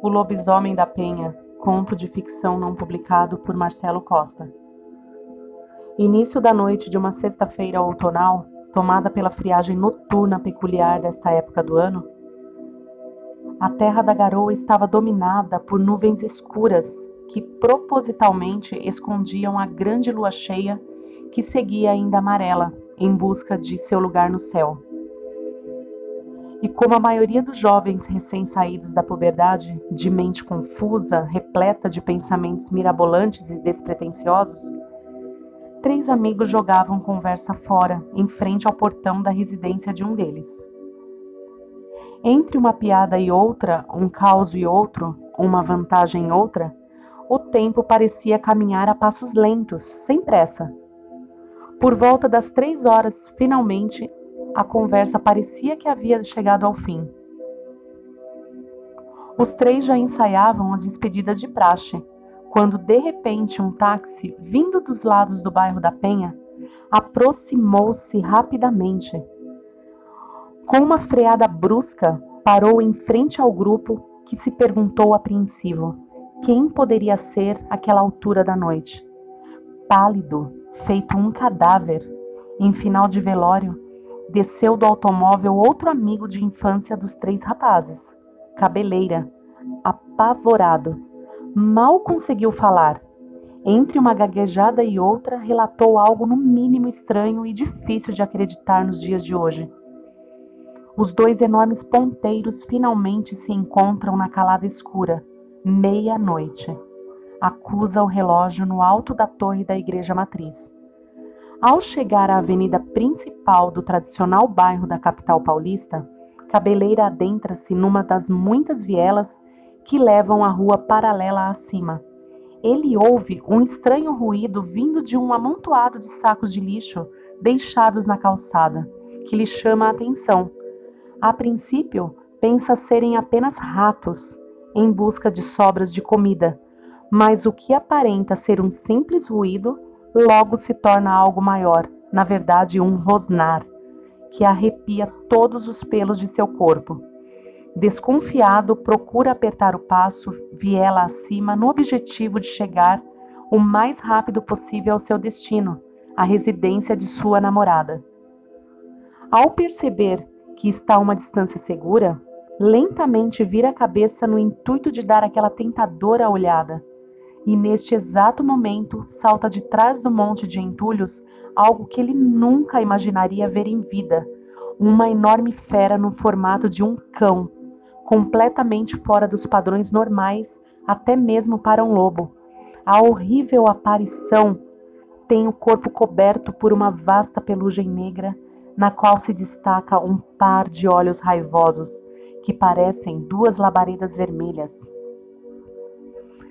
O Lobisomem da Penha, conto de ficção não publicado por Marcelo Costa. Início da noite de uma sexta-feira outonal, tomada pela friagem noturna peculiar desta época do ano, a terra da garoa estava dominada por nuvens escuras que propositalmente escondiam a grande lua cheia que seguia ainda amarela em busca de seu lugar no céu. E como a maioria dos jovens recém-saídos da puberdade, de mente confusa, repleta de pensamentos mirabolantes e despretensiosos, três amigos jogavam conversa fora, em frente ao portão da residência de um deles. Entre uma piada e outra, um caos e outro, uma vantagem e outra, o tempo parecia caminhar a passos lentos, sem pressa. Por volta das três horas, finalmente, a conversa parecia que havia chegado ao fim. Os três já ensaiavam as despedidas de praxe, quando de repente um táxi, vindo dos lados do bairro da Penha, aproximou-se rapidamente. Com uma freada brusca, parou em frente ao grupo que se perguntou apreensivo quem poderia ser aquela altura da noite. Pálido, feito um cadáver, em final de velório, desceu do automóvel outro amigo de infância dos três rapazes, Cabeleira, apavorado. Mal conseguiu falar. Entre uma gaguejada e outra, relatou algo no mínimo estranho e difícil de acreditar nos dias de hoje. Os dois enormes ponteiros finalmente se encontram na calada escura, meia-noite. Acusa o relógio no alto da torre da igreja matriz. Ao chegar à avenida principal do tradicional bairro da capital paulista, Cabeleira adentra-se numa das muitas vielas que levam à rua paralela acima. Ele ouve um estranho ruído vindo de um amontoado de sacos de lixo deixados na calçada, que lhe chama a atenção. A princípio, pensa serem apenas ratos em busca de sobras de comida, mas o que aparenta ser um simples ruído logo se torna algo maior, na verdade, um rosnar, que arrepia todos os pelos de seu corpo. Desconfiado, procura apertar o passo, viela acima, no objetivo de chegar o mais rápido possível ao seu destino, a residência de sua namorada. Ao perceber que está a uma distância segura, lentamente vira a cabeça no intuito de dar aquela tentadora olhada e neste exato momento salta de trás do monte de entulhos algo que ele nunca imaginaria ver em vida: uma enorme fera no formato de um cão, completamente fora dos padrões normais, até mesmo para um lobo. A horrível aparição tem o corpo coberto por uma vasta pelugem negra, na qual se destaca um par de olhos raivosos que parecem duas labaredas vermelhas.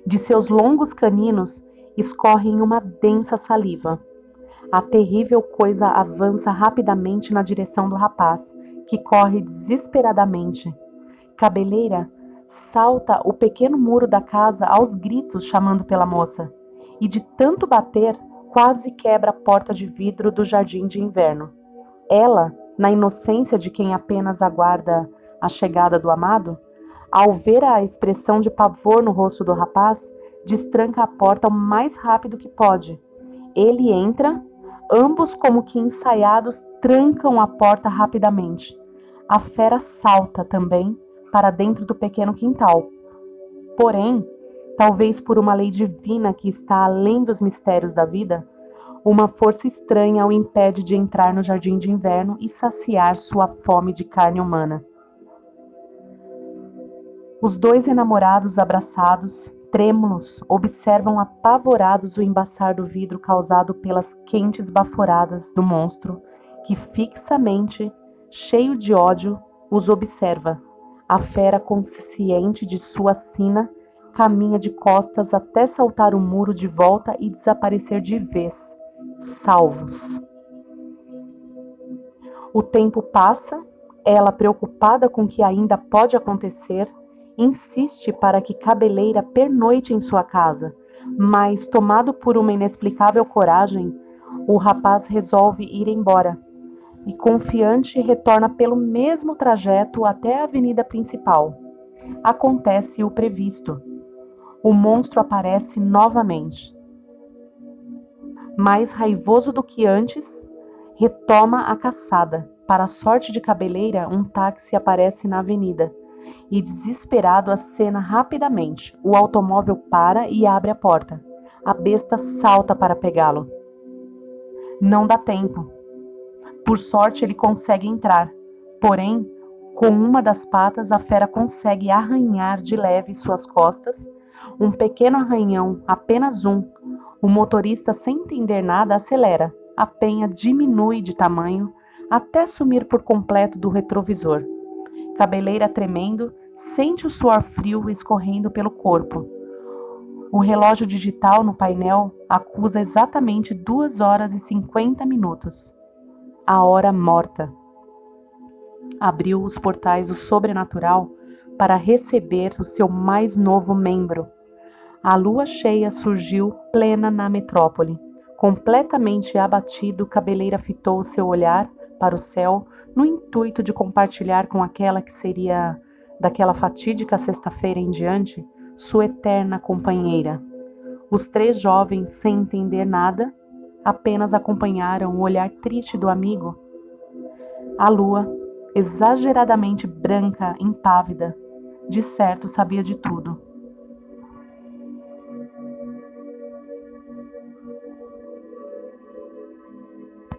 De seus longos caninos escorrem uma densa saliva. A terrível coisa avança rapidamente na direção do rapaz, que corre desesperadamente. Cabeleira salta o pequeno muro da casa aos gritos chamando pela moça, e de tanto bater, quase quebra a porta de vidro do jardim de inverno. Ela, na inocência de quem apenas aguarda a chegada do amado, ao ver a expressão de pavor no rosto do rapaz, destranca a porta o mais rápido que pode. Ele entra, ambos, como que ensaiados, trancam a porta rapidamente. A fera salta também para dentro do pequeno quintal. Porém, talvez por uma lei divina que está além dos mistérios da vida, uma força estranha o impede de entrar no jardim de inverno e saciar sua fome de carne humana. Os dois enamorados abraçados, trêmulos, observam apavorados o embaçar do vidro causado pelas quentes baforadas do monstro, que fixamente, cheio de ódio, os observa. A fera, consciente de sua sina, caminha de costas até saltar o muro de volta e desaparecer de vez, salvos. O tempo passa, ela preocupada com o que ainda pode acontecer, insiste para que Cabeleira pernoite em sua casa, mas, tomado por uma inexplicável coragem, o rapaz resolve ir embora e, confiante, retorna pelo mesmo trajeto até a avenida principal. Acontece o previsto. O monstro aparece novamente. Mais raivoso do que antes, retoma a caçada. Para a sorte de cabeleira, um táxi aparece na avenida e, desesperado, acena rapidamente. O automóvel para e abre a porta. A besta salta para pegá-lo. Não dá tempo. Por sorte, ele consegue entrar. Porém, com uma das patas, a fera consegue arranhar de leve suas costas. Um pequeno arranhão, apenas um. O motorista, sem entender nada, acelera. A penha diminui de tamanho até sumir por completo do retrovisor. Cabeleira tremendo, sente o suor frio escorrendo pelo corpo. O relógio digital no painel acusa exatamente 2 horas e 50 minutos. A hora morta abriu os portais do sobrenatural para receber o seu mais novo membro. A lua cheia surgiu plena na metrópole. Completamente abatido, Cabeleira fitou seu olhar para o céu no intuito de compartilhar com aquela que seria, daquela fatídica sexta-feira em diante, sua eterna companheira. Os três jovens, sem entender nada, apenas acompanharam o olhar triste do amigo. A lua exageradamente branca, impávida. De certo sabia de tudo.